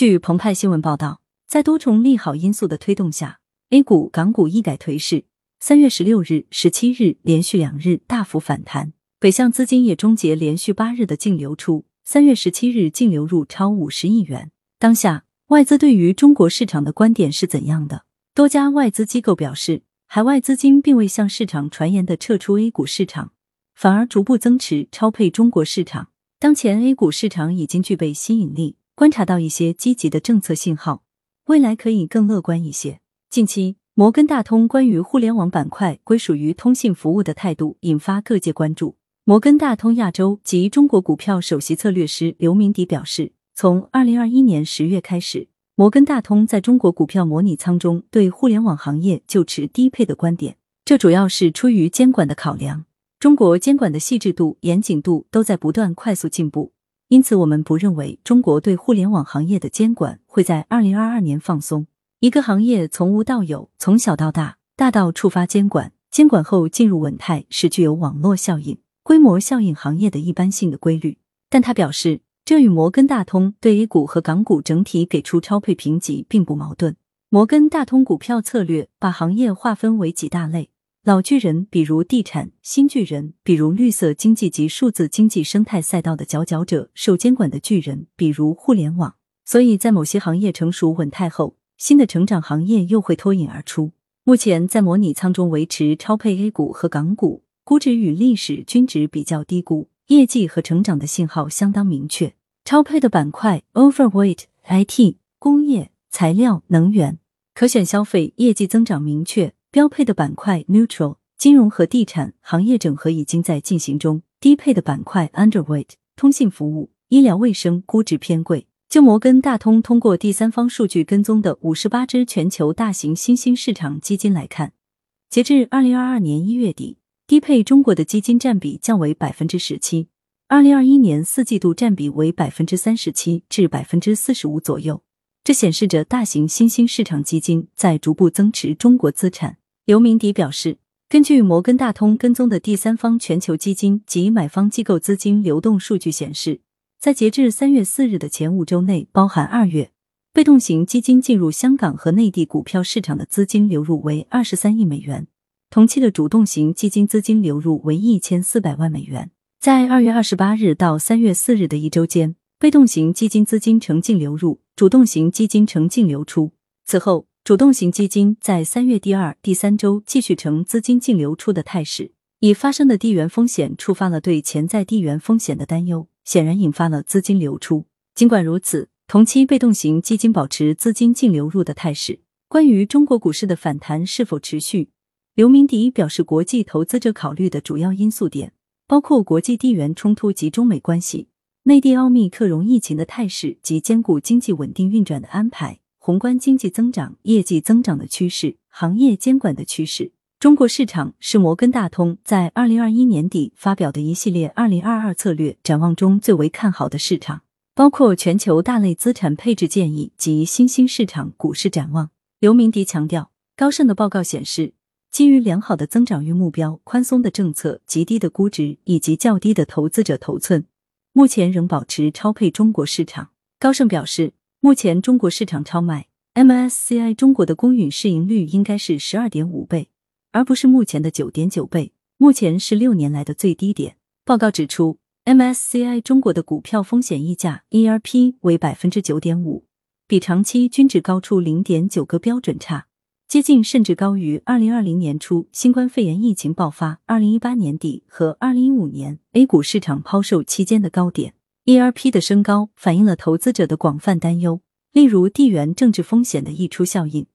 据澎湃新闻报道，在多重利好因素的推动下，A 股、港股一改颓势，三月十六日、十七日连续两日大幅反弹，北向资金也终结连续八日的净流出，三月十七日净流入超五十亿元。当下外资对于中国市场的观点是怎样的？多家外资机构表示，海外资金并未向市场传言的撤出 A 股市场，反而逐步增持超配中国市场。当前 A 股市场已经具备吸引力。观察到一些积极的政策信号，未来可以更乐观一些。近期，摩根大通关于互联网板块归属于通信服务的态度引发各界关注。摩根大通亚洲及中国股票首席策略师刘明迪表示，从二零二一年十月开始，摩根大通在中国股票模拟仓中对互联网行业就持低配的观点，这主要是出于监管的考量。中国监管的细致度、严谨度都在不断快速进步。因此，我们不认为中国对互联网行业的监管会在二零二二年放松。一个行业从无到有，从小到大，大到触发监管，监管后进入稳态，是具有网络效应、规模效应行业的一般性的规律。但他表示，这与摩根大通对 A 股和港股整体给出超配评级并不矛盾。摩根大通股票策略把行业划分为几大类。老巨人，比如地产；新巨人，比如绿色经济及数字经济生态赛道的佼佼者；受监管的巨人，比如互联网。所以在某些行业成熟稳态后，新的成长行业又会脱颖而出。目前在模拟仓中维持超配 A 股和港股，估值与历史均值比较低估，业绩和成长的信号相当明确。超配的板块 overweight IT、工业、材料、能源、可选消费，业绩增长明确。标配的板块 neutral，金融和地产行业整合已经在进行中。低配的板块 underweight，通信服务、医疗卫生估值偏贵。就摩根大通通过第三方数据跟踪的五十八只全球大型新兴市场基金来看，截至二零二二年一月底，低配中国的基金占比降为百分之十七，二零二一年四季度占比为百分之三十七至百分之四十五左右。这显示着大型新兴市场基金在逐步增持中国资产。刘明迪表示，根据摩根大通跟踪的第三方全球基金及买方机构资金流动数据显示，在截至三月四日的前五周内，包含二月，被动型基金进入香港和内地股票市场的资金流入为二十三亿美元，同期的主动型基金资金流入为一千四百万美元。在二月二十八日到三月四日的一周间，被动型基金资金呈净流入，主动型基金呈净流出。此后。主动型基金在三月第二、第三周继续呈资金净流出的态势，已发生的地缘风险触发了对潜在地缘风险的担忧，显然引发了资金流出。尽管如此，同期被动型基金保持资金净流入的态势。关于中国股市的反弹是否持续，刘明迪表示，国际投资者考虑的主要因素点包括国际地缘冲突及中美关系、内地奥密克戎疫情的态势及兼顾经济稳定运转的安排。宏观经济增长、业绩增长的趋势、行业监管的趋势，中国市场是摩根大通在二零二一年底发表的一系列二零二二策略展望中最为看好的市场，包括全球大类资产配置建议及新兴市场股市展望。刘明迪强调，高盛的报告显示，基于良好的增长率目标、宽松的政策、极低的估值以及较低的投资者头寸，目前仍保持超配中国市场。高盛表示。目前中国市场超卖，MSCI 中国的公允市盈率应该是十二点五倍，而不是目前的九点九倍，目前是六年来的最低点。报告指出，MSCI 中国的股票风险溢价 ERP 为百分之九点五，比长期均值高出零点九个标准差，接近甚至高于二零二零年初新冠肺炎疫情爆发、二零一八年底和二零一五年 A 股市场抛售期间的高点。ERP 的升高反映了投资者的广泛担忧，例如地缘政治风险的溢出效应、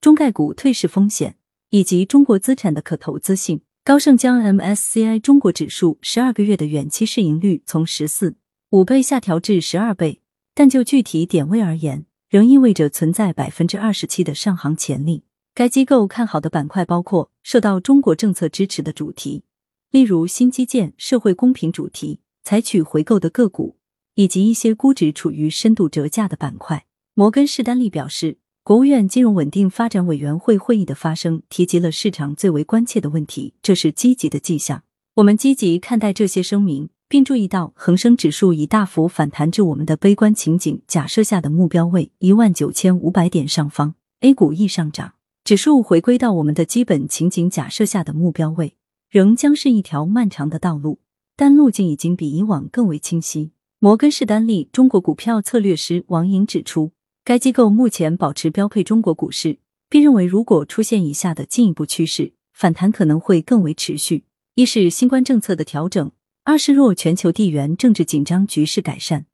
中概股退市风险以及中国资产的可投资性。高盛将 MSCI 中国指数十二个月的远期市盈率从十四五倍下调至十二倍，但就具体点位而言，仍意味着存在百分之二十七的上行潜力。该机构看好的板块包括受到中国政策支持的主题，例如新基建、社会公平主题，采取回购的个股。以及一些估值处于深度折价的板块。摩根士丹利表示，国务院金融稳定发展委员会会议的发生提及了市场最为关切的问题，这是积极的迹象。我们积极看待这些声明，并注意到恒生指数已大幅反弹至我们的悲观情景假设下的目标位一万九千五百点上方，A 股亦上涨，指数回归到我们的基本情景假设下的目标位，仍将是一条漫长的道路，但路径已经比以往更为清晰。摩根士丹利中国股票策略师王颖指出，该机构目前保持标配中国股市，并认为如果出现以下的进一步趋势，反弹可能会更为持续：一是新冠政策的调整，二是若全球地缘政治紧张局势改善，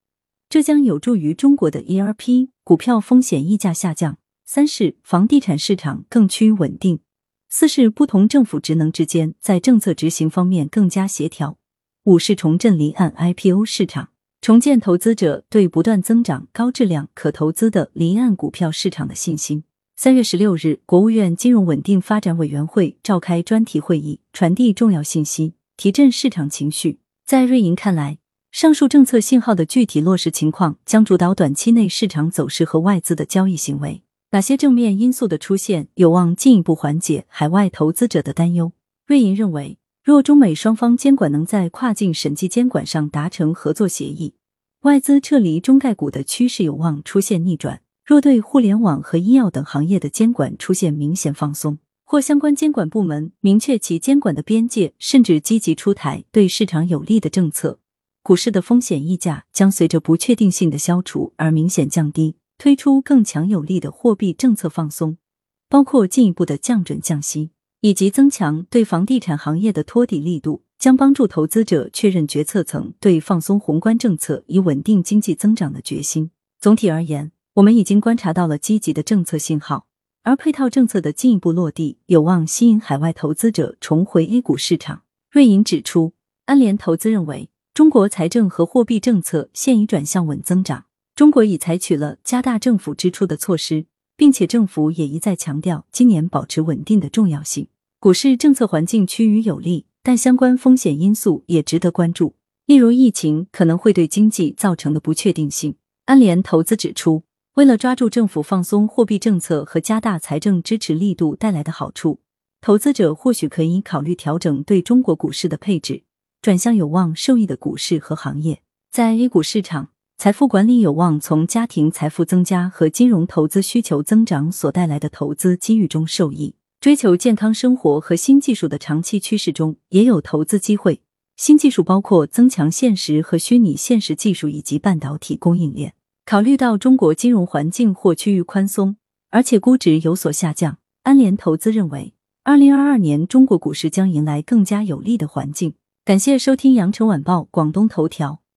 这将有助于中国的 ERP 股票风险溢价下降；三是房地产市场更趋稳定；四是不同政府职能之间在政策执行方面更加协调；五是重振离岸 IPO 市场。重建投资者对不断增长、高质量、可投资的离岸股票市场的信心。三月十六日，国务院金融稳定发展委员会召开专题会议，传递重要信息，提振市场情绪。在瑞银看来，上述政策信号的具体落实情况将主导短期内市场走势和外资的交易行为。哪些正面因素的出现有望进一步缓解海外投资者的担忧？瑞银认为。若中美双方监管能在跨境审计监管上达成合作协议，外资撤离中概股的趋势有望出现逆转。若对互联网和医药等行业的监管出现明显放松，或相关监管部门明确其监管的边界，甚至积极出台对市场有利的政策，股市的风险溢价将随着不确定性的消除而明显降低。推出更强有力的货币政策放松，包括进一步的降准降息。以及增强对房地产行业的托底力度，将帮助投资者确认决策层对放松宏观政策以稳定经济增长的决心。总体而言，我们已经观察到了积极的政策信号，而配套政策的进一步落地，有望吸引海外投资者重回 A 股市场。瑞银指出，安联投资认为，中国财政和货币政策现已转向稳增长，中国已采取了加大政府支出的措施，并且政府也一再强调今年保持稳定的重要性。股市政策环境趋于有利，但相关风险因素也值得关注，例如疫情可能会对经济造成的不确定性。安联投资指出，为了抓住政府放松货币政策和加大财政支持力度带来的好处，投资者或许可以考虑调整对中国股市的配置，转向有望受益的股市和行业。在 A 股市场，财富管理有望从家庭财富增加和金融投资需求增长所带来的投资机遇中受益。追求健康生活和新技术的长期趋势中，也有投资机会。新技术包括增强现实和虚拟现实技术以及半导体供应链。考虑到中国金融环境或趋于宽松，而且估值有所下降，安联投资认为，二零二二年中国股市将迎来更加有利的环境。感谢收听羊城晚报广东头条。